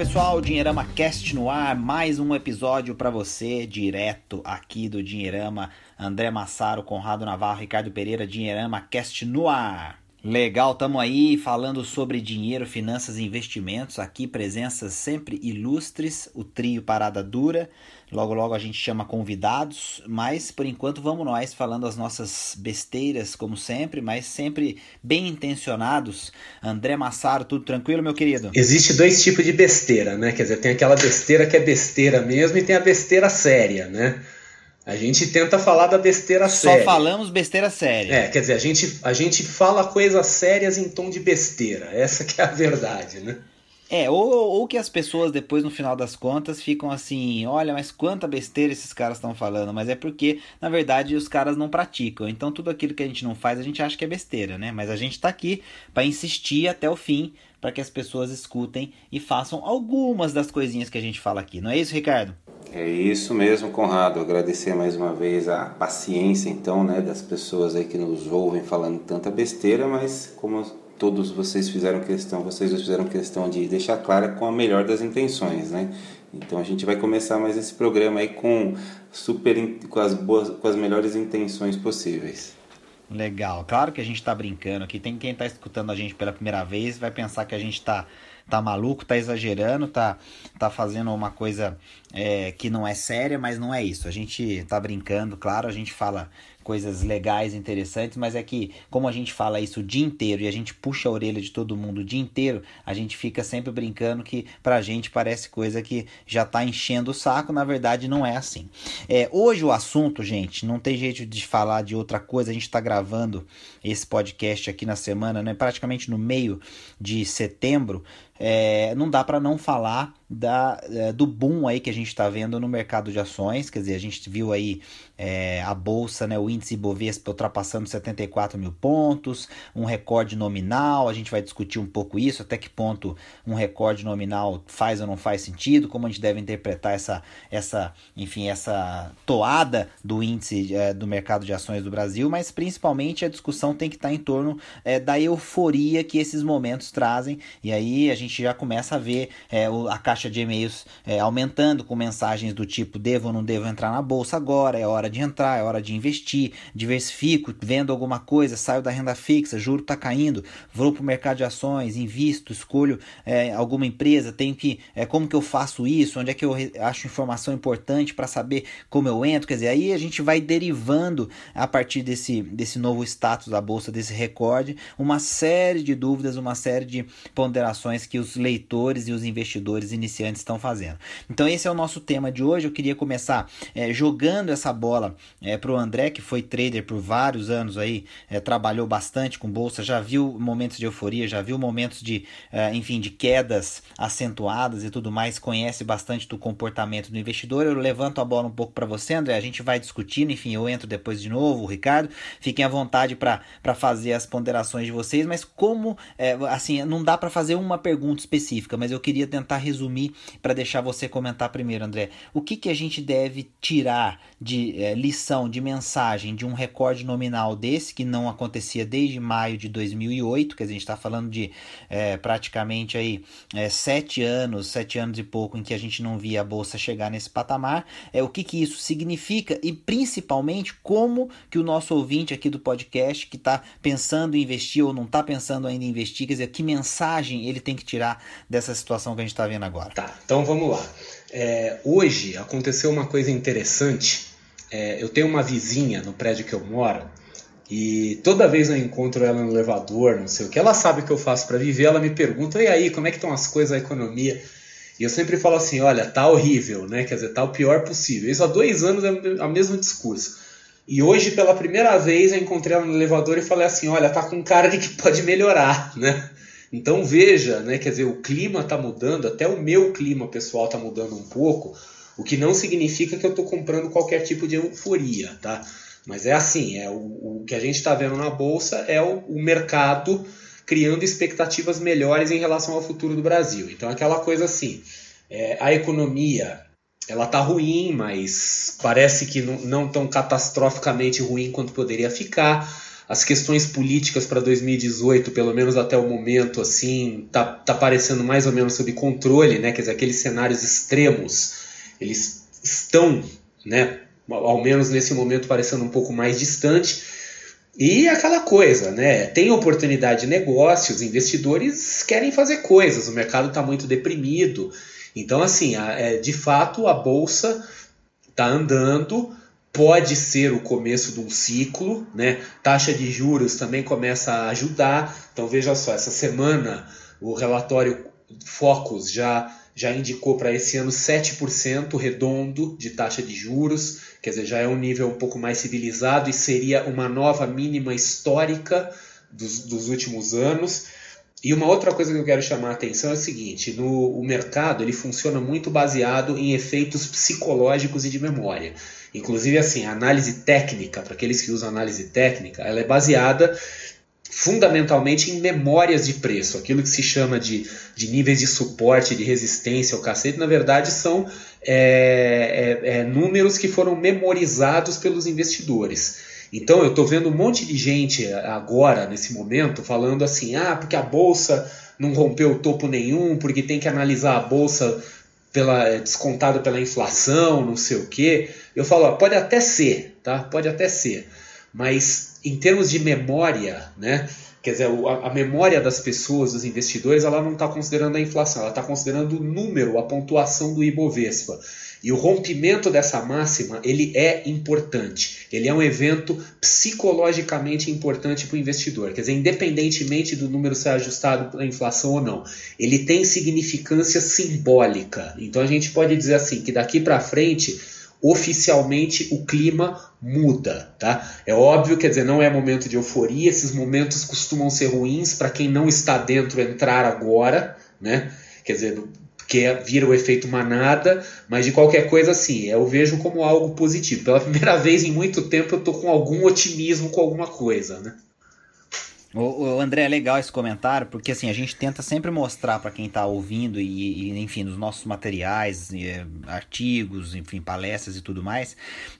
pessoal, Dinheirama Cast no ar, mais um episódio para você, direto aqui do Dinheirama. André Massaro, Conrado Navarro, Ricardo Pereira, Dinheirama Cast no ar. Legal, estamos aí falando sobre dinheiro, finanças e investimentos. Aqui presenças sempre ilustres, o trio Parada Dura. Logo, logo a gente chama convidados, mas por enquanto vamos nós falando as nossas besteiras, como sempre, mas sempre bem intencionados. André Massaro, tudo tranquilo, meu querido? Existe dois tipos de besteira, né? Quer dizer, tem aquela besteira que é besteira mesmo e tem a besteira séria, né? A gente tenta falar da besteira Só séria. Só falamos besteira séria. É, quer dizer, a gente, a gente fala coisas sérias em tom de besteira. Essa que é a verdade, né? É, ou, ou que as pessoas depois, no final das contas, ficam assim, olha, mas quanta besteira esses caras estão falando, mas é porque, na verdade, os caras não praticam. Então tudo aquilo que a gente não faz, a gente acha que é besteira, né? Mas a gente tá aqui para insistir até o fim, para que as pessoas escutem e façam algumas das coisinhas que a gente fala aqui. Não é isso, Ricardo? É isso mesmo, Conrado. Agradecer mais uma vez a paciência, então, né, das pessoas aí que nos ouvem falando tanta besteira, mas como todos vocês fizeram questão, vocês fizeram questão de deixar clara com a melhor das intenções, né? Então a gente vai começar mais esse programa aí com super com as boas, com as melhores intenções possíveis. Legal. Claro que a gente está brincando aqui. Tem quem está escutando a gente pela primeira vez vai pensar que a gente está tá maluco, tá exagerando, tá, tá fazendo uma coisa é, que não é séria, mas não é isso. A gente tá brincando, claro, a gente fala coisas legais, interessantes, mas é que, como a gente fala isso o dia inteiro e a gente puxa a orelha de todo mundo o dia inteiro, a gente fica sempre brincando que pra gente parece coisa que já tá enchendo o saco, na verdade não é assim. É, hoje o assunto, gente, não tem jeito de falar de outra coisa, a gente tá gravando esse podcast aqui na semana, né, praticamente no meio de setembro, é, não dá para não falar da, é, do boom aí que a gente está vendo no mercado de ações, quer dizer, a gente viu aí é, a bolsa, né, o índice Bovespa ultrapassando 74 mil pontos, um recorde nominal, a gente vai discutir um pouco isso, até que ponto um recorde nominal faz ou não faz sentido, como a gente deve interpretar essa, essa enfim, essa toada do índice é, do mercado de ações do Brasil, mas principalmente a discussão tem que estar tá em torno é, da euforia que esses momentos trazem, e aí a gente gente já começa a ver é, a caixa de e-mails é, aumentando com mensagens do tipo: devo ou não devo entrar na bolsa agora, é hora de entrar, é hora de investir, diversifico, vendo alguma coisa, saio da renda fixa, juro está caindo, vou para o mercado de ações, invisto, escolho é, alguma empresa, tenho que. É, como que eu faço isso? Onde é que eu acho informação importante para saber como eu entro? Quer dizer, aí a gente vai derivando a partir desse, desse novo status da bolsa, desse recorde, uma série de dúvidas, uma série de ponderações que os leitores e os investidores iniciantes estão fazendo. Então esse é o nosso tema de hoje. Eu queria começar é, jogando essa bola é, para o André, que foi trader por vários anos aí, é, trabalhou bastante com bolsa, já viu momentos de euforia, já viu momentos de, enfim, de quedas acentuadas e tudo mais, conhece bastante do comportamento do investidor. Eu levanto a bola um pouco para você, André. A gente vai discutindo, enfim, eu entro depois de novo, o Ricardo. Fiquem à vontade para fazer as ponderações de vocês, mas como, assim, não dá para fazer uma pergunta pergunta específica, mas eu queria tentar resumir para deixar você comentar primeiro, André. O que, que a gente deve tirar de é, lição, de mensagem de um recorde nominal desse, que não acontecia desde maio de 2008, que a gente está falando de é, praticamente aí é, sete anos, sete anos e pouco em que a gente não via a bolsa chegar nesse patamar. É, o que, que isso significa e principalmente como que o nosso ouvinte aqui do podcast que está pensando em investir ou não está pensando ainda em investir, quer dizer, que mensagem ele tem que tirar dessa situação que a gente está vendo agora? Tá, então vamos lá. É, hoje aconteceu uma coisa interessante. É, eu tenho uma vizinha no prédio que eu moro e toda vez eu encontro ela no elevador, não sei o que, ela sabe o que eu faço para viver, ela me pergunta, e aí, como é que estão as coisas, a economia? E eu sempre falo assim, olha, tá horrível, né? Quer dizer, tá o pior possível. Isso há dois anos é o mesmo discurso. E hoje, pela primeira vez, eu encontrei ela no elevador e falei assim, olha, tá com cara de que pode melhorar, né? Então veja, né, quer dizer, o clima está mudando, até o meu clima pessoal está mudando um pouco, o que não significa que eu estou comprando qualquer tipo de euforia, tá? Mas é assim, é o, o que a gente está vendo na bolsa é o, o, mercado criando expectativas melhores em relação ao futuro do Brasil. Então aquela coisa assim, é, a economia ela tá ruim, mas parece que não, não tão catastroficamente ruim quanto poderia ficar as questões políticas para 2018, pelo menos até o momento, assim, tá, tá parecendo mais ou menos sob controle, né? Quer dizer, aqueles cenários extremos, eles estão, né? Ao menos nesse momento parecendo um pouco mais distante. E aquela coisa, né? Tem oportunidade de negócios, investidores querem fazer coisas, o mercado está muito deprimido. Então, assim, é, de fato, a bolsa está andando, pode ser o começo de um ciclo, né? Taxa de juros também começa a ajudar. Então veja só, essa semana o relatório Focus já já indicou para esse ano 7% redondo de taxa de juros, quer dizer, já é um nível um pouco mais civilizado e seria uma nova mínima histórica dos, dos últimos anos. E uma outra coisa que eu quero chamar a atenção é o seguinte: no, o mercado ele funciona muito baseado em efeitos psicológicos e de memória. Inclusive, assim, a análise técnica, para aqueles que usam análise técnica, ela é baseada fundamentalmente em memórias de preço. Aquilo que se chama de, de níveis de suporte, de resistência ao cacete, na verdade são é, é, é, números que foram memorizados pelos investidores. Então eu estou vendo um monte de gente agora, nesse momento, falando assim: ah, porque a bolsa não rompeu topo nenhum, porque tem que analisar a bolsa pela é, descontada pela inflação, não sei o quê. Eu falo, pode até ser, tá? Pode até ser. Mas em termos de memória, né? Quer dizer, a memória das pessoas, dos investidores, ela não está considerando a inflação, ela está considerando o número, a pontuação do Ibovespa. E o rompimento dessa máxima, ele é importante. Ele é um evento psicologicamente importante para o investidor. Quer dizer, independentemente do número ser ajustado pela inflação ou não, ele tem significância simbólica. Então a gente pode dizer assim que daqui para frente oficialmente o clima muda, tá? É óbvio, quer dizer, não é momento de euforia, esses momentos costumam ser ruins para quem não está dentro entrar agora, né? Quer dizer, que é, vira o efeito manada, mas de qualquer coisa, assim, eu vejo como algo positivo. Pela primeira vez em muito tempo eu estou com algum otimismo com alguma coisa, né? O, o, André, é legal esse comentário, porque assim, a gente tenta sempre mostrar para quem está ouvindo e, e, enfim, nos nossos materiais, e, artigos, enfim, palestras e tudo mais,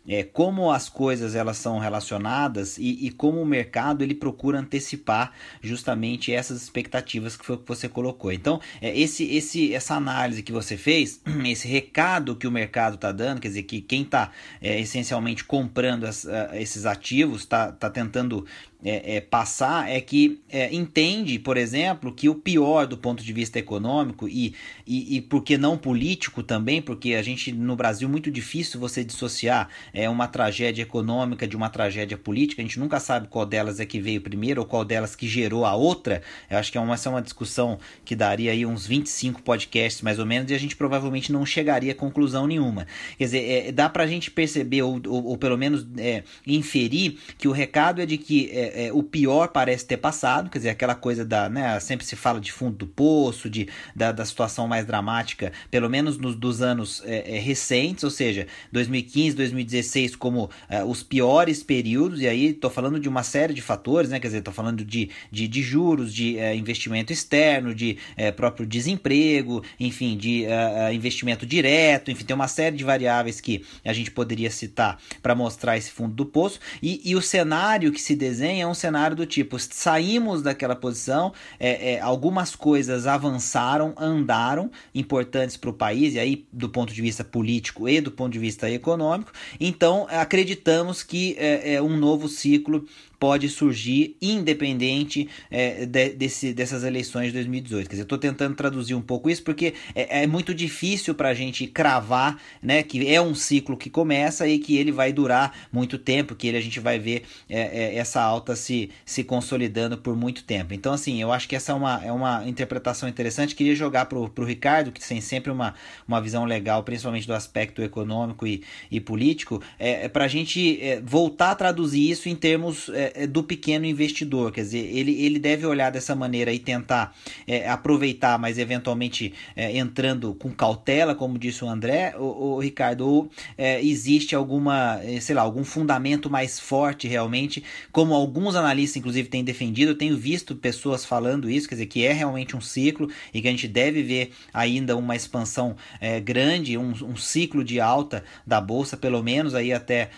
é, como as coisas elas são relacionadas e, e, como o mercado ele procura antecipar justamente essas expectativas que foi que você colocou. Então, é, esse, esse, essa análise que você fez, esse recado que o mercado está dando, quer dizer, que quem está é, essencialmente comprando as, esses ativos está tá tentando é, é, passar é que é, entende, por exemplo, que o pior do ponto de vista econômico e, e, e porque não político também, porque a gente no Brasil é muito difícil você dissociar é, uma tragédia econômica de uma tragédia política, a gente nunca sabe qual delas é que veio primeiro ou qual delas que gerou a outra. Eu acho que é uma, essa é uma discussão que daria aí uns 25 podcasts mais ou menos e a gente provavelmente não chegaria a conclusão nenhuma. Quer dizer, é, dá pra gente perceber, ou, ou, ou pelo menos é, inferir, que o recado é de que é, o pior parece ter passado, quer dizer, aquela coisa da, né, sempre se fala de fundo do poço, de, da, da situação mais dramática, pelo menos nos dos anos é, é, recentes, ou seja, 2015, 2016 como é, os piores períodos, e aí estou falando de uma série de fatores, né, quer dizer, estou falando de, de, de, juros, de é, investimento externo, de próprio desemprego, enfim, de investimento direto, enfim, tem uma série de variáveis que a gente poderia citar para mostrar esse fundo do poço, e, e o cenário que se desenha é um cenário do tipo: saímos daquela posição, é, é, algumas coisas avançaram, andaram, importantes para o país, e aí do ponto de vista político e do ponto de vista econômico, então acreditamos que é, é um novo ciclo pode surgir independente é, de, desse, dessas eleições de 2018. Quer dizer, eu estou tentando traduzir um pouco isso porque é, é muito difícil para a gente cravar né, que é um ciclo que começa e que ele vai durar muito tempo, que ele, a gente vai ver é, é essa alta se, se consolidando por muito tempo. Então, assim, eu acho que essa é uma, é uma interpretação interessante. Queria jogar para o Ricardo, que tem sempre uma, uma visão legal, principalmente do aspecto econômico e, e político, é, é para a gente é, voltar a traduzir isso em termos é, do pequeno investidor, quer dizer, ele, ele deve olhar dessa maneira e tentar é, aproveitar, mas eventualmente é, entrando com cautela, como disse o André, o, Ricardo, ou é, existe alguma, é, sei lá, algum fundamento mais forte realmente, como alguns analistas inclusive têm defendido, eu tenho visto pessoas falando isso, quer dizer, que é realmente um ciclo e que a gente deve ver ainda uma expansão é, grande, um, um, ciclo de alta da bolsa, pelo menos aí até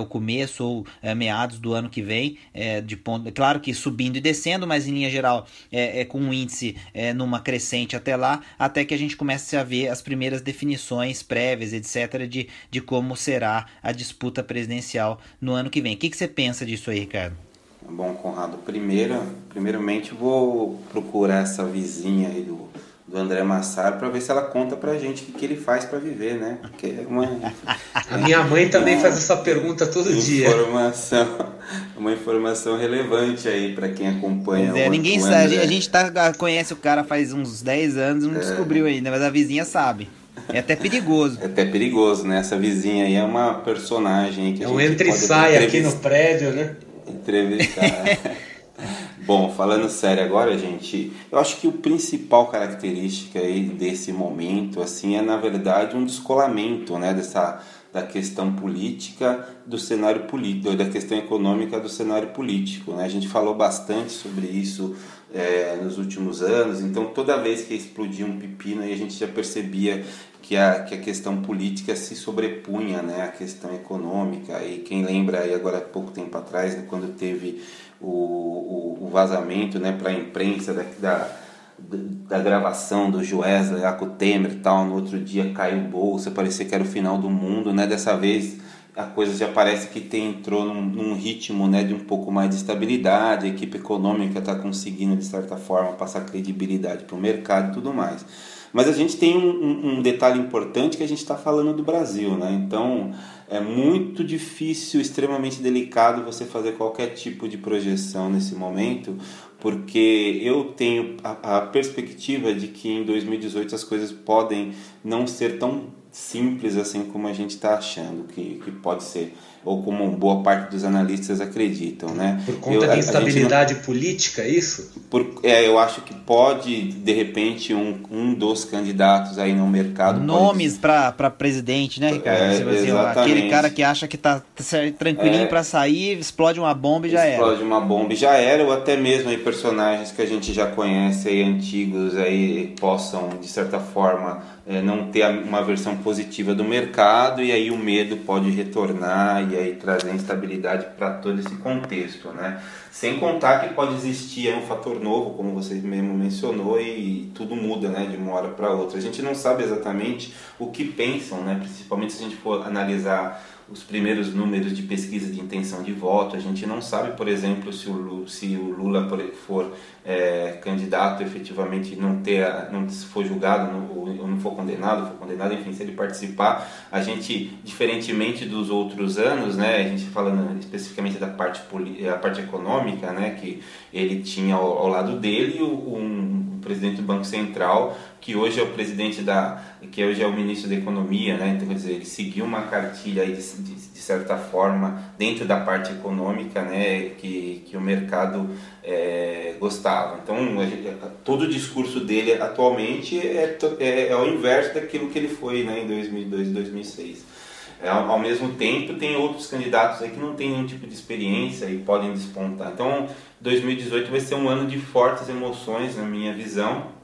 o começo ou meados do ano que vem, é, de ponto, claro que subindo e descendo, mas em linha geral é, é com um índice é, numa crescente até lá, até que a gente comece a ver as primeiras definições prévias, etc., de, de como será a disputa presidencial no ano que vem. O que, que você pensa disso aí, Ricardo? Bom, Conrado, primeiro, primeiramente vou procurar essa vizinha aí do do André Massaro para ver se ela conta pra gente o que, que ele faz para viver, né? Porque é uma, a minha mãe também faz essa pergunta todo informação, dia. Uma informação relevante aí para quem acompanha. É, ninguém sabe, a gente tá, conhece o cara faz uns 10 anos, não é. descobriu ainda, mas a vizinha sabe. É até perigoso. É até perigoso, né? Essa vizinha aí é uma personagem que é um entra e sai aqui no prédio, né? Entrevistar. Bom, falando sério agora, gente, eu acho que o principal característica aí desse momento, assim, é na verdade um descolamento, né, dessa da questão política do cenário político, da questão econômica do cenário político, né? A gente falou bastante sobre isso é, nos últimos anos, então toda vez que explodia um pepino, a gente já percebia que a, que a questão política se sobrepunha né, à questão econômica. E quem lembra aí agora há pouco tempo atrás, né, quando teve o, o, o vazamento né, para a imprensa da, da, da, gravação do Joesley lá com o Temer e tal, no outro dia caiu bolsa, parecia que era o final do mundo, né? Dessa vez a coisa já parece que tem, entrou num, num ritmo né, de um pouco mais de estabilidade, a equipe econômica está conseguindo, de certa forma, passar credibilidade para o mercado e tudo mais. Mas a gente tem um, um, detalhe importante que a gente está falando do Brasil, né? Então é muito difícil, extremamente delicado você fazer qualquer tipo de projeção nesse momento, porque eu tenho a, a perspectiva de que em 2018 as coisas podem não ser tão simples assim como a gente está achando que, que pode ser ou como boa parte dos analistas acreditam, né? Por conta eu, da instabilidade não... política, é isso? Por, é, eu acho que pode, de repente, um, um dos candidatos aí no mercado... Nomes pode... para presidente, né, Ricardo? É, assim, aquele cara que acha que tá tranquilinho é, para sair, explode uma bomba e já explode era. Explode uma bomba e já era, ou até mesmo aí personagens que a gente já conhece aí, antigos, aí possam, de certa forma é, não ter uma versão positiva do mercado e aí o medo pode retornar e aí trazer instabilidade para todo esse contexto, né? Sem contar que pode existir um fator novo, como você mesmo mencionou, e tudo muda, né, de uma hora para outra. A gente não sabe exatamente o que pensam, né? Principalmente se a gente for analisar os primeiros números de pesquisa de intenção de voto. A gente não sabe, por exemplo, se o Lula, se o Lula for é, candidato efetivamente não ter, não for julgado ou não for condenado, for condenado, enfim, se ele participar, a gente, diferentemente dos outros anos, né, a gente falando especificamente da parte a parte econômica, né, que ele tinha ao, ao lado dele um presidente do Banco Central que hoje é o presidente da, que hoje é o ministro da Economia, né? Então, quer dizer, ele seguiu uma cartilha de, de, de certa forma dentro da parte econômica, né? Que, que o mercado é, gostava. Então, todo o discurso dele atualmente é, é, é ao inverso daquilo que ele foi, né? Em 2002 e 2006. É, ao mesmo tempo, tem outros candidatos aí que não têm nenhum tipo de experiência e podem despontar. Então, 2018 vai ser um ano de fortes emoções, na minha visão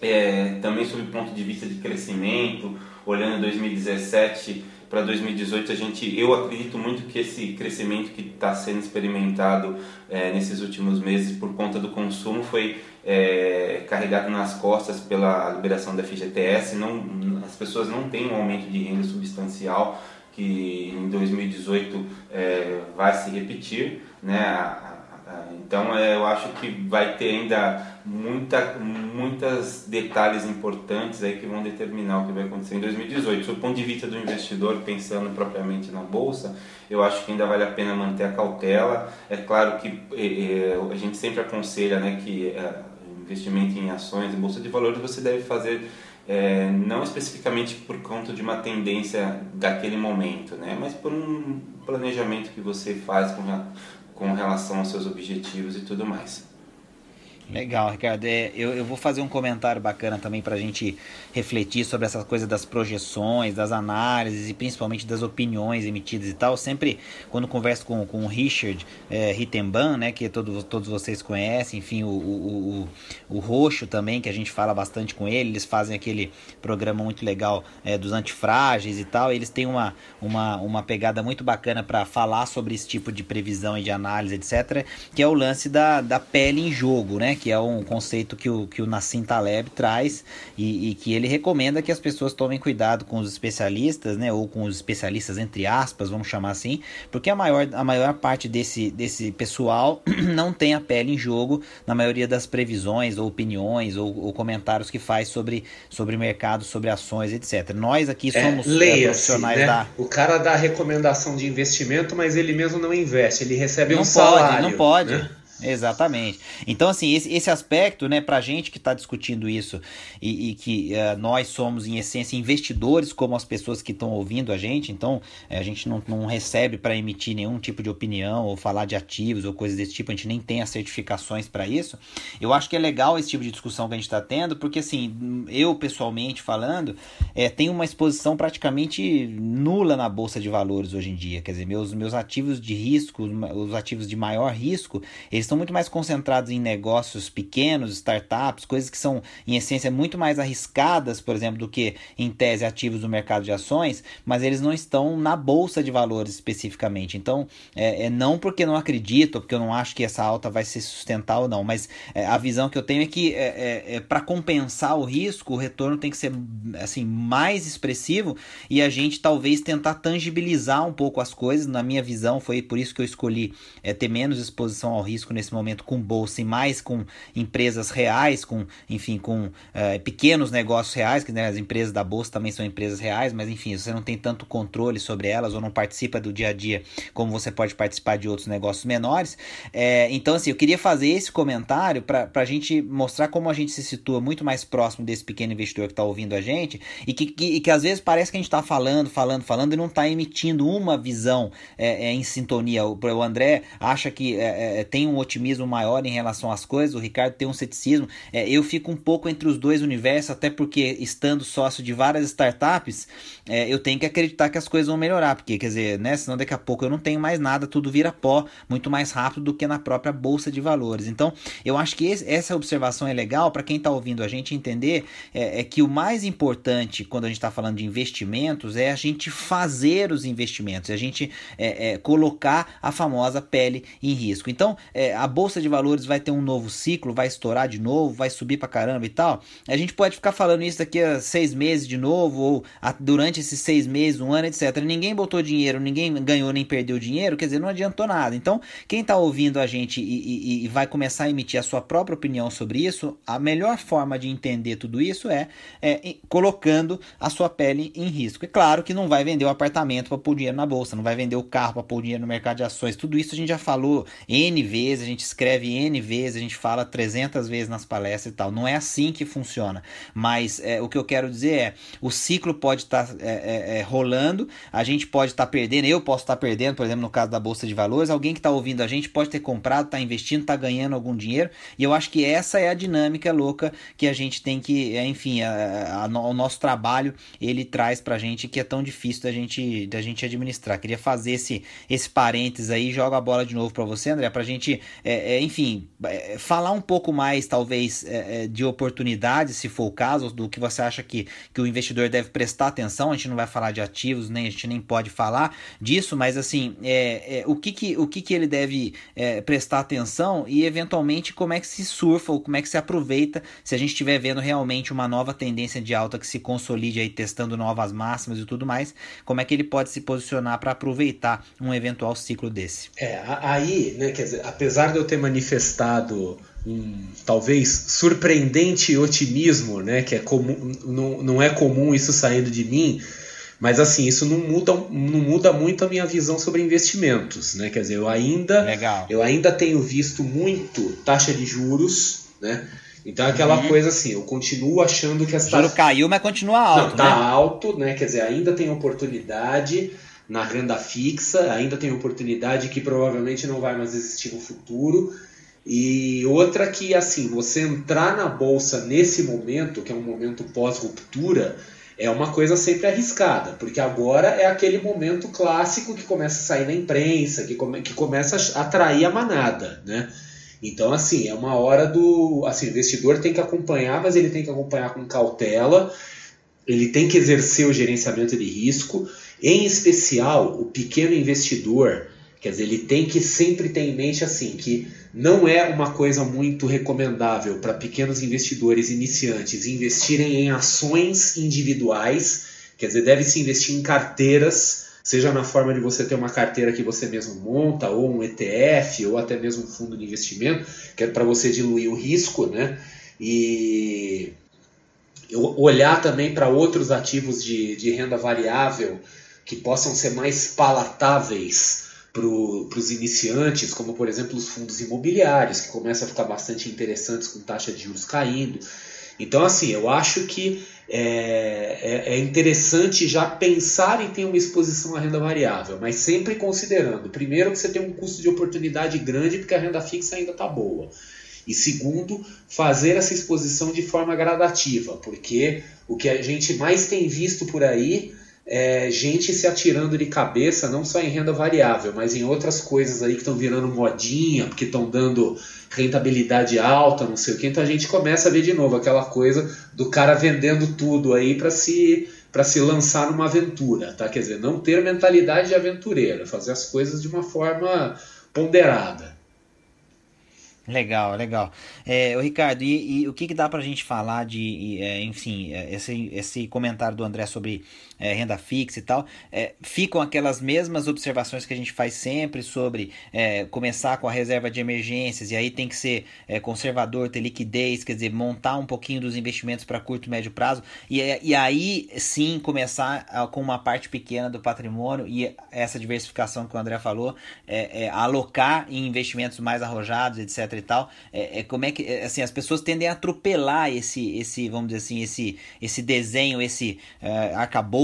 é, também sob o ponto de vista de crescimento, olhando 2017 para 2018, a gente, eu acredito muito que esse crescimento que está sendo experimentado é, nesses últimos meses por conta do consumo foi é, carregado nas costas pela liberação da FGTS. Não, as pessoas não têm um aumento de renda substancial que em 2018 é, vai se repetir, né? Então é, eu acho que vai ter ainda muita, muitas detalhes importantes aí que vão determinar o que vai acontecer em 2018. Do ponto de vista do investidor, pensando propriamente na bolsa, eu acho que ainda vale a pena manter a cautela. É claro que é, a gente sempre aconselha né, que é, investimento em ações, em bolsa de valores, você deve fazer é, não especificamente por conta de uma tendência daquele momento, né, mas por um planejamento que você faz com, com relação aos seus objetivos e tudo mais. Legal, Ricardo. É, eu, eu vou fazer um comentário bacana também para a gente refletir sobre essa coisa das projeções, das análises e principalmente das opiniões emitidas e tal. Sempre quando converso com, com o Richard é, Rittenban, né, que todo, todos vocês conhecem, enfim, o, o, o, o Roxo também, que a gente fala bastante com ele, eles fazem aquele programa muito legal é, dos antifrágeis e tal. eles têm uma, uma, uma pegada muito bacana para falar sobre esse tipo de previsão e de análise, etc., que é o lance da, da pele em jogo, né? Que é um conceito que o, que o Nassim Taleb traz e, e, que ele recomenda que as pessoas tomem cuidado com os especialistas, né, ou com os especialistas entre aspas, vamos chamar assim, porque a maior, a maior parte desse, desse pessoal não tem a pele em jogo na maioria das previsões ou opiniões ou, ou comentários que faz sobre, sobre mercado, sobre ações, etc. Nós aqui é, somos é, profissionais né? da... O cara dá recomendação de investimento, mas ele mesmo não investe, ele recebe não um pode, salário. Não pode, né? Exatamente. Então, assim, esse, esse aspecto, né, pra gente que está discutindo isso e, e que uh, nós somos, em essência, investidores, como as pessoas que estão ouvindo a gente, então eh, a gente não, não recebe para emitir nenhum tipo de opinião ou falar de ativos ou coisas desse tipo, a gente nem tem as certificações para isso. Eu acho que é legal esse tipo de discussão que a gente está tendo, porque, assim, eu pessoalmente falando, é, tenho uma exposição praticamente nula na bolsa de valores hoje em dia. Quer dizer, meus, meus ativos de risco, os ativos de maior risco, eles estão muito mais concentrados em negócios pequenos, startups, coisas que são, em essência, muito mais arriscadas, por exemplo, do que em tese ativos do mercado de ações, mas eles não estão na bolsa de valores especificamente. Então, é, é não porque não acredito, porque eu não acho que essa alta vai se sustentar ou não, mas é, a visão que eu tenho é que é, é, é para compensar o risco, o retorno tem que ser assim mais expressivo e a gente talvez tentar tangibilizar um pouco as coisas. Na minha visão, foi por isso que eu escolhi é, ter menos exposição ao risco nesse momento com bolsa e mais com empresas reais, com, enfim, com é, pequenos negócios reais, que né, as empresas da bolsa também são empresas reais, mas enfim, você não tem tanto controle sobre elas ou não participa do dia a dia como você pode participar de outros negócios menores. É, então, assim, eu queria fazer esse comentário para a gente mostrar como a gente se situa muito mais próximo desse pequeno investidor que está ouvindo a gente e que, que, que às vezes parece que a gente está falando, falando, falando e não está emitindo uma visão é, é, em sintonia. O, o André acha que é, tem um otimismo maior em relação às coisas, o Ricardo tem um ceticismo. É, eu fico um pouco entre os dois universos, até porque, estando sócio de várias startups, é, eu tenho que acreditar que as coisas vão melhorar, porque, quer dizer, né, senão daqui a pouco eu não tenho mais nada, tudo vira pó muito mais rápido do que na própria bolsa de valores. Então, eu acho que esse, essa observação é legal para quem está ouvindo a gente entender é, é, que o mais importante quando a gente está falando de investimentos é a gente fazer os investimentos, é a gente é, é, colocar a famosa pele em risco. Então, é, a bolsa de valores vai ter um novo ciclo, vai estourar de novo, vai subir pra caramba e tal. A gente pode ficar falando isso daqui a seis meses de novo, ou a, durante esses seis meses, um ano, etc. Ninguém botou dinheiro, ninguém ganhou nem perdeu dinheiro, quer dizer, não adiantou nada. Então, quem tá ouvindo a gente e, e, e vai começar a emitir a sua própria opinião sobre isso, a melhor forma de entender tudo isso é, é colocando a sua pele em risco. É claro que não vai vender o apartamento para pôr dinheiro na bolsa, não vai vender o carro para pôr dinheiro no mercado de ações. Tudo isso a gente já falou N vezes, gente escreve N vezes, a gente fala 300 vezes nas palestras e tal. Não é assim que funciona. Mas é, o que eu quero dizer é: o ciclo pode estar tá, é, é, é, rolando, a gente pode estar tá perdendo, eu posso estar tá perdendo, por exemplo, no caso da Bolsa de Valores, alguém que está ouvindo a gente pode ter comprado, está investindo, está ganhando algum dinheiro. E eu acho que essa é a dinâmica louca que a gente tem que, é, enfim, a, a, a, o nosso trabalho ele traz pra gente que é tão difícil da gente, da gente administrar. Queria fazer esse, esse parênteses aí, jogo a bola de novo para você, André, pra gente é, é, enfim, é, falar um pouco mais, talvez, é, é, de oportunidades, se for o caso, do que você acha que, que o investidor deve prestar atenção. A gente não vai falar de ativos, nem a gente nem pode falar disso, mas assim, o, que, que, o que, que ele deve prestar atenção e, eventualmente, como é que se surfa ou como é que se aproveita se a gente estiver vendo realmente uma nova tendência de alta que se consolide aí, testando novas máximas e tudo mais, como é que ele pode se posicionar para aproveitar um eventual ciclo desse? É, aí, né, quer dizer, apesar de eu ter manifestado um talvez surpreendente otimismo, né, que é comum, não, não é comum isso saindo de mim, mas assim, isso não muda, não muda muito a minha visão sobre investimentos, né? Quer dizer, eu ainda Legal. eu ainda tenho visto muito taxa de juros, né? Então é aquela uhum. coisa assim, eu continuo achando que essa taxa... juro caiu, mas continua alto, não, tá né? alto, né? Quer dizer, ainda tem oportunidade na renda fixa, ainda tem oportunidade que provavelmente não vai mais existir no futuro. E outra que, assim, você entrar na bolsa nesse momento, que é um momento pós-ruptura, é uma coisa sempre arriscada, porque agora é aquele momento clássico que começa a sair na imprensa, que, come, que começa a atrair a manada, né? Então, assim, é uma hora do. Assim, o investidor tem que acompanhar, mas ele tem que acompanhar com cautela, ele tem que exercer o gerenciamento de risco, em especial o pequeno investidor, quer dizer, ele tem que sempre ter em mente assim que não é uma coisa muito recomendável para pequenos investidores iniciantes investirem em ações individuais, quer dizer, deve se investir em carteiras, seja na forma de você ter uma carteira que você mesmo monta, ou um ETF, ou até mesmo um fundo de investimento, que é para você diluir o risco, né? E olhar também para outros ativos de, de renda variável que possam ser mais palatáveis para os iniciantes, como por exemplo os fundos imobiliários, que começam a ficar bastante interessantes com taxa de juros caindo. Então, assim, eu acho que é, é, é, interessante já pensar em ter uma exposição à renda variável, mas sempre considerando, primeiro, que você tem um custo de oportunidade grande, porque a renda fixa ainda está boa. E segundo, fazer essa exposição de forma gradativa, porque o que a gente mais tem visto por aí é, gente se atirando de cabeça, não só em renda variável, mas em outras coisas aí que estão virando modinha, porque estão dando rentabilidade alta, não sei o que. Então a gente começa a ver de novo aquela coisa do cara vendendo tudo aí para se para se lançar numa aventura, tá? Quer dizer, não ter mentalidade de aventureiro, fazer as coisas de uma forma ponderada. Legal, legal. É, o Ricardo, e, e, o que, que dá para a gente falar de, é, enfim, é, esse, esse comentário do André sobre é, renda fixa e tal, é, ficam aquelas mesmas observações que a gente faz sempre sobre é, começar com a reserva de emergências e aí tem que ser conservador, ter liquidez, quer dizer, montar um pouquinho dos investimentos para curto e médio prazo e, e aí sim começar com uma parte pequena do patrimônio e essa diversificação que o André falou, alocar em investimentos mais arrojados, etc e tal, é, é como é que é, assim as pessoas tendem a atropelar esse esse vamos dizer assim esse esse desenho, esse é,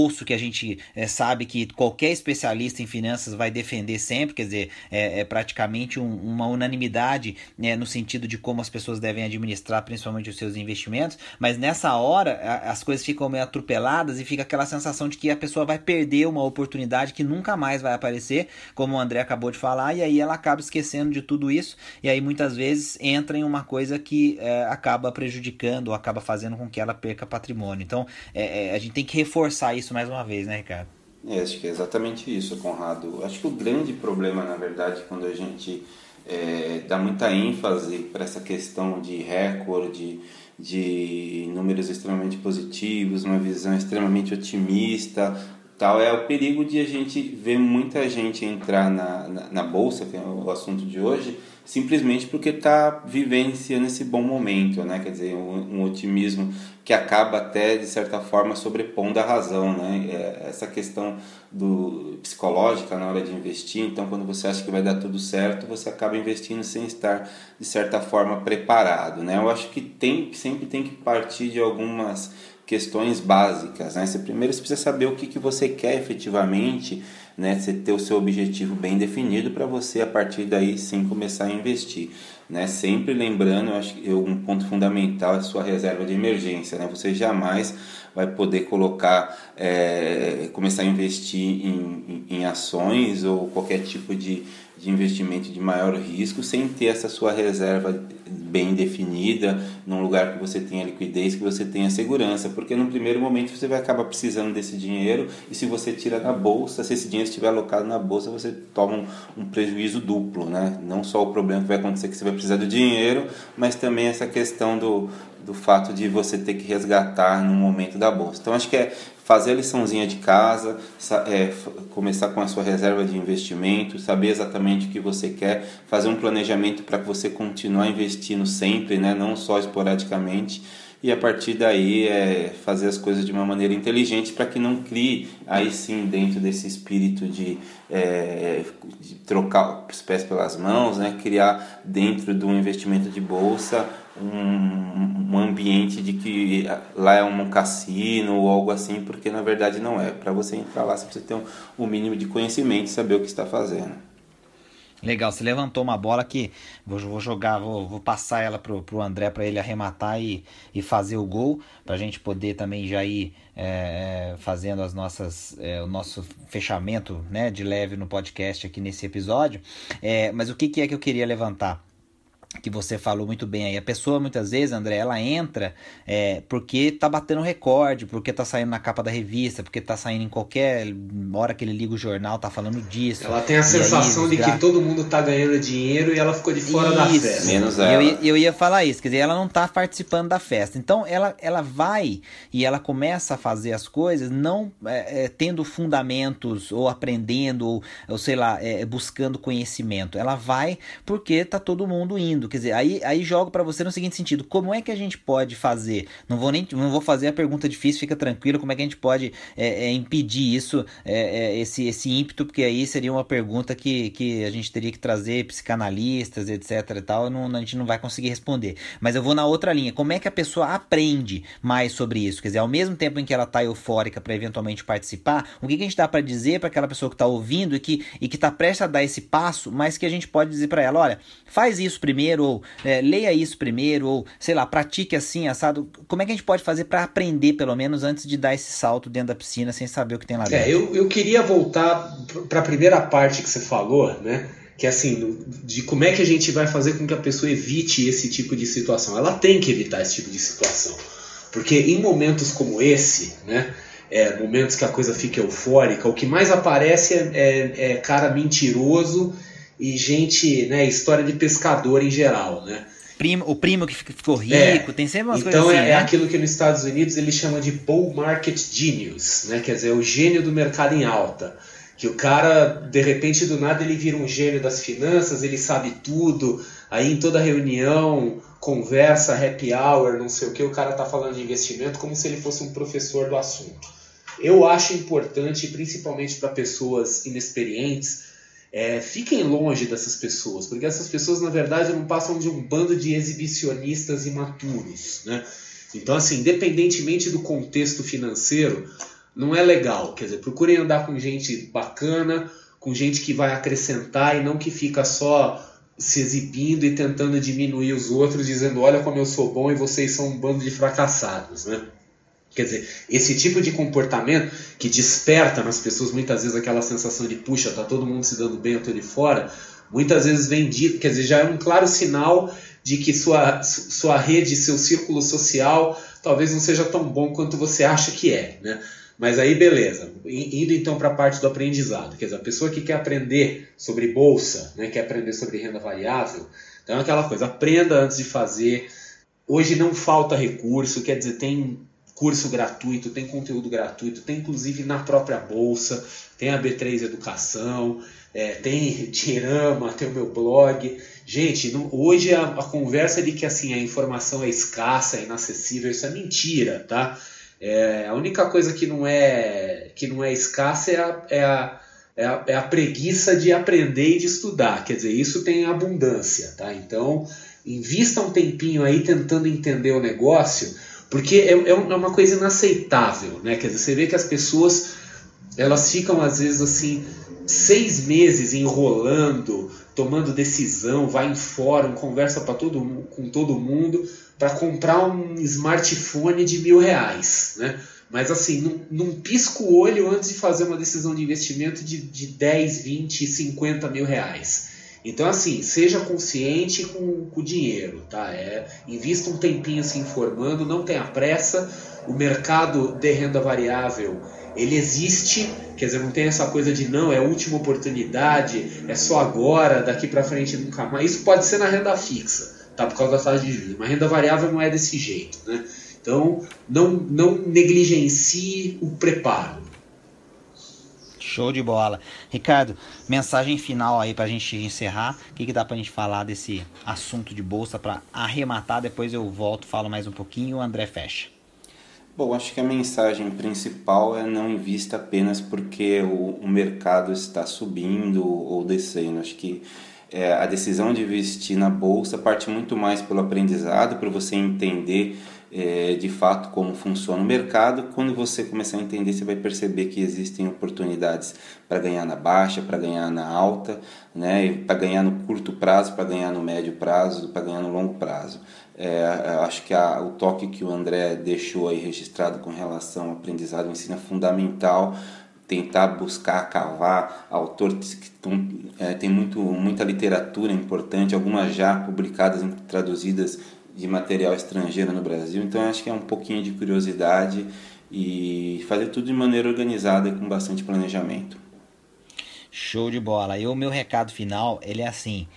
arcabouço que a gente é, sabe que qualquer especialista em finanças vai defender sempre, quer dizer é, é praticamente um, uma unanimidade né, no sentido de como as pessoas devem administrar principalmente os seus investimentos, mas nessa hora a, as coisas ficam meio atropeladas e fica aquela sensação de que a pessoa vai perder uma oportunidade que nunca mais vai aparecer, como o André acabou de falar, e aí ela acaba esquecendo de tudo isso, e aí muitas vezes vezes entra em uma coisa que é, acaba prejudicando ou acaba fazendo com que ela perca patrimônio. Então é, é, a gente tem que reforçar isso mais uma vez, né, Ricardo? É, acho que é exatamente isso, Conrado. Acho que o grande problema, na verdade, quando a gente é, dá muita ênfase para essa questão de recorde, de números extremamente positivos, uma visão extremamente otimista, tal é o perigo de a gente ver muita gente entrar na, na, na bolsa, que é o assunto de hoje, simplesmente porque está vivenciando esse bom momento, né? Quer dizer, um, um, otimismo que acaba até de certa forma sobrepondo a razão, né? É essa questão do psicológica na hora de investir. Então, quando você acha que vai dar tudo certo, você acaba investindo sem estar de certa forma preparado, né? Eu acho que tem sempre tem que partir de algumas questões básicas, né? Você primeiro você precisa saber o que, que você quer efetivamente né? Você ter o seu objetivo bem definido para você a partir daí sim começar a investir, né? Sempre lembrando, acho que um ponto fundamental é a sua reserva de emergência, né? Você jamais vai poder colocar, é, começar a investir em, em, em ações ou qualquer tipo de de investimento de maior risco sem ter essa sua reserva bem definida, num lugar que você tenha liquidez, que você tenha segurança, porque no primeiro momento você vai acabar precisando desse dinheiro e se você tira da bolsa, se esse dinheiro estiver alocado na bolsa, você toma um, um prejuízo duplo, né? Não só o problema que vai acontecer que você vai precisar do dinheiro, mas também essa questão do, do fato de você ter que resgatar no momento da bolsa. Então acho que é fazer a liçãozinha de casa, é, começar com a sua reserva de investimento, saber exatamente o que você quer, fazer um planejamento para que você continue investindo sempre, né? não só esporadicamente e a partir daí é fazer as coisas de uma maneira inteligente para que não crie aí sim dentro desse espírito de, é, de trocar os pés pelas mãos, né, criar dentro do investimento de bolsa um, um ambiente de que lá é um cassino ou algo assim, porque na verdade não é. Para você entrar lá, você precisa ter um, um mínimo de conhecimento e saber o que está fazendo. Legal, você levantou uma bola que vou, vou jogar, vou, vou, passar ela pro, pro André para ele arrematar e, e fazer o gol, para a gente poder também já ir é, fazendo as nossas, é, o nosso fechamento né, de leve no podcast aqui nesse episódio. É, mas o que, que é que eu queria levantar? Que você falou muito bem aí. A pessoa, muitas vezes, André, ela entra é, porque tá batendo recorde, porque tá saindo na capa da revista, porque tá saindo em qualquer hora que ele liga o jornal, tá falando disso. Ela tem a sensação aí, de gra... que todo mundo tá ganhando dinheiro e ela ficou de fora isso. da festa. Menos ela. Eu, eu ia falar isso, quer dizer, ela não tá participando da festa. Então, ela, ela vai e ela começa a fazer as coisas não é, é, tendo fundamentos, ou aprendendo, ou, ou sei lá, é, buscando conhecimento. Ela vai porque tá todo mundo indo Quer dizer, aí, aí jogo para você no seguinte sentido: como é que a gente pode fazer? Não vou nem não vou fazer a pergunta difícil, fica tranquilo. Como é que a gente pode é, é, impedir isso, é, é, esse, esse ímpeto? Porque aí seria uma pergunta que, que a gente teria que trazer psicanalistas, etc. e tal. Não, a gente não vai conseguir responder. Mas eu vou na outra linha: como é que a pessoa aprende mais sobre isso? Quer dizer, ao mesmo tempo em que ela está eufórica para eventualmente participar, o que, que a gente dá para dizer para aquela pessoa que está ouvindo e que e que está prestes a dar esse passo, mas que a gente pode dizer para ela: olha, faz isso primeiro primeiro, ou é, leia isso primeiro, ou sei lá, pratique assim, assado. Como é que a gente pode fazer para aprender, pelo menos, antes de dar esse salto dentro da piscina sem saber o que tem lá dentro? É, eu, eu queria voltar para a primeira parte que você falou, né? Que é assim, de como é que a gente vai fazer com que a pessoa evite esse tipo de situação. Ela tem que evitar esse tipo de situação. Porque em momentos como esse, né? É, momentos que a coisa fica eufórica, o que mais aparece é, é, é cara mentiroso e gente, né, história de pescador em geral, né? Primo, o primo que ficou rico, é, tem sempre umas então coisas assim. Então é, né? aquilo que nos Estados Unidos ele chama de bull market genius, né? Quer dizer, o gênio do mercado em alta. Que o cara, de repente, do nada, ele vira um gênio das finanças, ele sabe tudo, aí em toda reunião, conversa, happy hour, não sei o que, o cara tá falando de investimento como se ele fosse um professor do assunto. Eu acho importante, principalmente para pessoas inexperientes, é, fiquem longe dessas pessoas, porque essas pessoas, na verdade, não passam de um bando de exibicionistas imaturos. Né? Então, assim, independentemente do contexto financeiro, não é legal. Quer dizer, procurem andar com gente bacana, com gente que vai acrescentar e não que fica só se exibindo e tentando diminuir os outros, dizendo: olha como eu sou bom e vocês são um bando de fracassados. Né? Quer dizer, esse tipo de comportamento que desperta nas pessoas muitas vezes aquela sensação de puxa, tá todo mundo se dando bem, eu tô de fora, muitas vezes vem dito, quer dizer, já é um claro sinal de que sua, sua rede, seu círculo social talvez não seja tão bom quanto você acha que é, né? Mas aí, beleza. Indo então para a parte do aprendizado. Quer dizer, a pessoa que quer aprender sobre bolsa, né, quer aprender sobre renda variável, então é aquela coisa, aprenda antes de fazer. Hoje não falta recurso, quer dizer, tem curso gratuito, tem conteúdo gratuito, tem inclusive na própria bolsa, tem a B3 Educação, é, tem Dinheirama, tem o meu blog. Gente, não, hoje a, a, conversa de que assim a informação é escassa, é inacessível, isso é mentira, tá? É, a única coisa que não é que não é escassa é a, é a, é a, é a preguiça de aprender e de estudar. Quer dizer, isso tem abundância, tá? Então, invista um tempinho aí tentando entender o negócio porque é, é, é uma coisa inaceitável, né? Quer dizer, você vê que as pessoas elas ficam às vezes assim seis meses enrolando, tomando decisão, vai em fórum, conversa para todo com todo mundo para comprar um smartphone de mil reais, né? Mas assim, não, não pisca o olho antes de fazer uma decisão de investimento de, de 10, 20, 50 mil reais. Então, assim, seja consciente com, o dinheiro, tá? É, invista um tempinho se informando, não tenha pressa. O mercado de renda variável, ele existe, quer dizer, não tem essa coisa de não, é a última oportunidade, é só agora, daqui para frente nunca mais. Isso pode ser na renda fixa, tá? Por causa da taxa de juros. Mas renda variável não é desse jeito, né? Então, não, não negligencie o preparo. Show de bola. Ricardo, mensagem final aí pra gente encerrar. O que, que dá pra gente falar desse assunto de bolsa para arrematar? Depois eu volto, falo mais um pouquinho e o André fecha. Bom, acho que a mensagem principal é não invista apenas porque o, o mercado está subindo ou descendo. Acho que é, a decisão de investir na bolsa parte muito mais pelo aprendizado, para você entender é, de fato como funciona o mercado. Quando você começar a entender, você vai perceber que existem oportunidades para ganhar na baixa, para ganhar na alta, né? para ganhar no curto prazo, para ganhar no médio prazo, para ganhar no longo prazo. É, acho que a, o toque que o André deixou aí registrado com relação ao aprendizado ensino é fundamental tentar buscar cavar autores que tão, é, tem muito, muita literatura importante, algumas já publicadas, traduzidas de material estrangeiro no Brasil. Então acho que é um pouquinho de curiosidade e fazer tudo de maneira organizada e com bastante planejamento. Show de bola. E o meu recado final, ele é assim,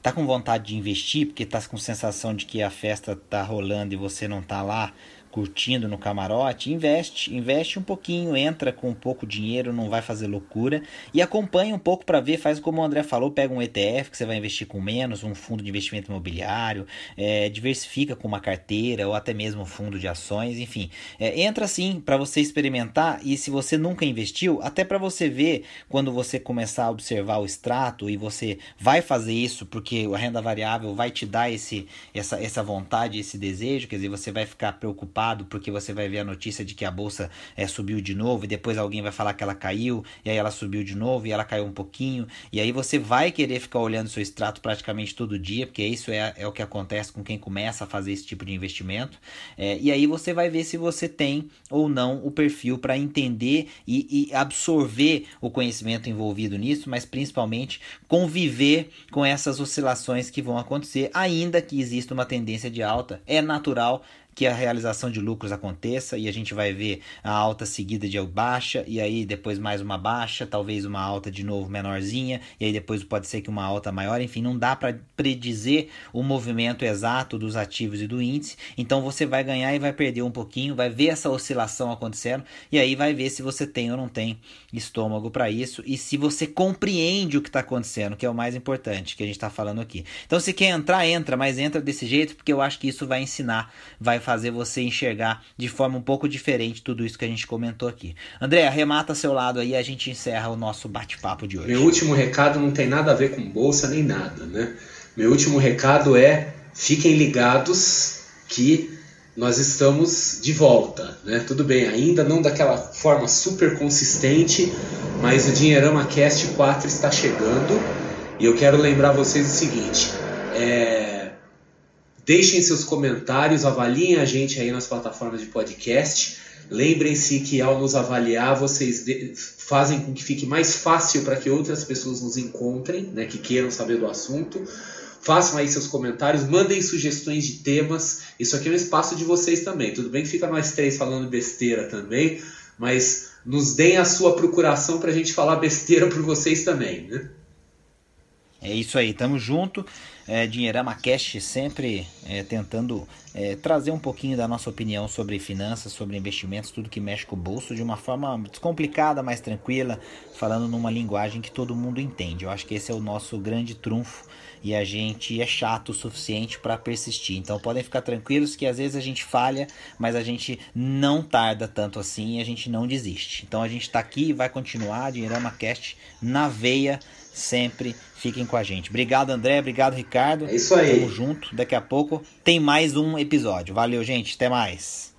tá com vontade de investir porque tá com sensação de que a festa tá rolando e você não tá lá, curtindo no camarote, investe, investe um pouquinho, entra com pouco dinheiro, não vai fazer loucura e acompanha um pouco para ver, faz como o André falou, pega um ETF que você vai investir com menos, um fundo de investimento imobiliário, é, diversifica com uma carteira ou até mesmo um fundo de ações, enfim, é, entra assim para você experimentar e se você nunca investiu, até para você ver quando você começar a observar o extrato e você vai fazer isso porque a renda variável vai te dar esse, essa, essa vontade, esse desejo, quer dizer, você vai ficar preocupado preocupado porque você vai ver a notícia de que a bolsa é, subiu de novo e depois alguém vai falar que ela caiu e aí ela subiu de novo e ela caiu um pouquinho e aí você vai querer ficar olhando seu extrato praticamente todo dia porque isso é, é o que acontece com quem começa a fazer esse tipo de investimento é, e aí você vai ver se você tem ou não o perfil para entender e, e absorver o conhecimento envolvido nisso, mas principalmente conviver com essas oscilações que vão acontecer, ainda que exista uma tendência de alta. É natural que a realização de lucros aconteça e a gente vai ver a alta seguida de baixa e aí depois mais uma baixa, talvez uma alta de novo menorzinha e aí depois pode ser que uma alta maior, enfim, não dá para predizer o movimento exato dos ativos e do índice. Então você vai ganhar e vai perder um pouquinho, vai ver essa oscilação acontecendo e aí vai ver se você tem ou não tem estômago para isso e se você compreende o que está acontecendo, que é o mais importante que a gente está falando aqui. Então se quer entrar, entra, mas entra desse jeito porque eu acho que isso vai ensinar, fazer você enxergar de forma um pouco diferente tudo isso que a gente comentou aqui. André, arremata seu lado aí e a gente encerra o nosso bate-papo de hoje. Meu último recado não tem nada a ver com bolsa nem nada, né? Meu último recado é fiquem ligados que nós estamos de volta, né? Tudo bem, ainda não daquela forma super consistente, mas o Dinheirama Cast 4 está chegando e eu quero lembrar vocês o seguinte: é, Deixem seus comentários, avaliem a gente aí nas plataformas de podcast. Lembrem-se que ao nos avaliar, vocês fazem com que fique mais fácil para que outras pessoas nos encontrem, né, que queiram saber do assunto. Façam aí seus comentários, mandem sugestões de temas. Isso aqui é um espaço de vocês também. Tudo bem que fica nós três falando besteira também, mas nos deem a sua procuração para a gente falar besteira por vocês também, né? É isso aí, tamo junto. É, Dinheirama Cash sempre é, tentando é, trazer um pouquinho da nossa opinião sobre finanças, sobre investimentos, tudo que mexe com o bolso de uma forma descomplicada, mais tranquila, falando numa linguagem que todo mundo entende. Eu acho que esse é o nosso grande trunfo e a gente é chato o suficiente para persistir. Então podem ficar tranquilos que às vezes a gente falha, mas a gente não tarda tanto assim e a gente não desiste. Então a gente está aqui e vai continuar Dinheirama Cast na veia sempre. Fiquem com a gente. Obrigado, André. Obrigado, Ricardo. É isso aí. Tamo junto. Daqui a pouco tem mais um episódio. Valeu, gente. Até mais.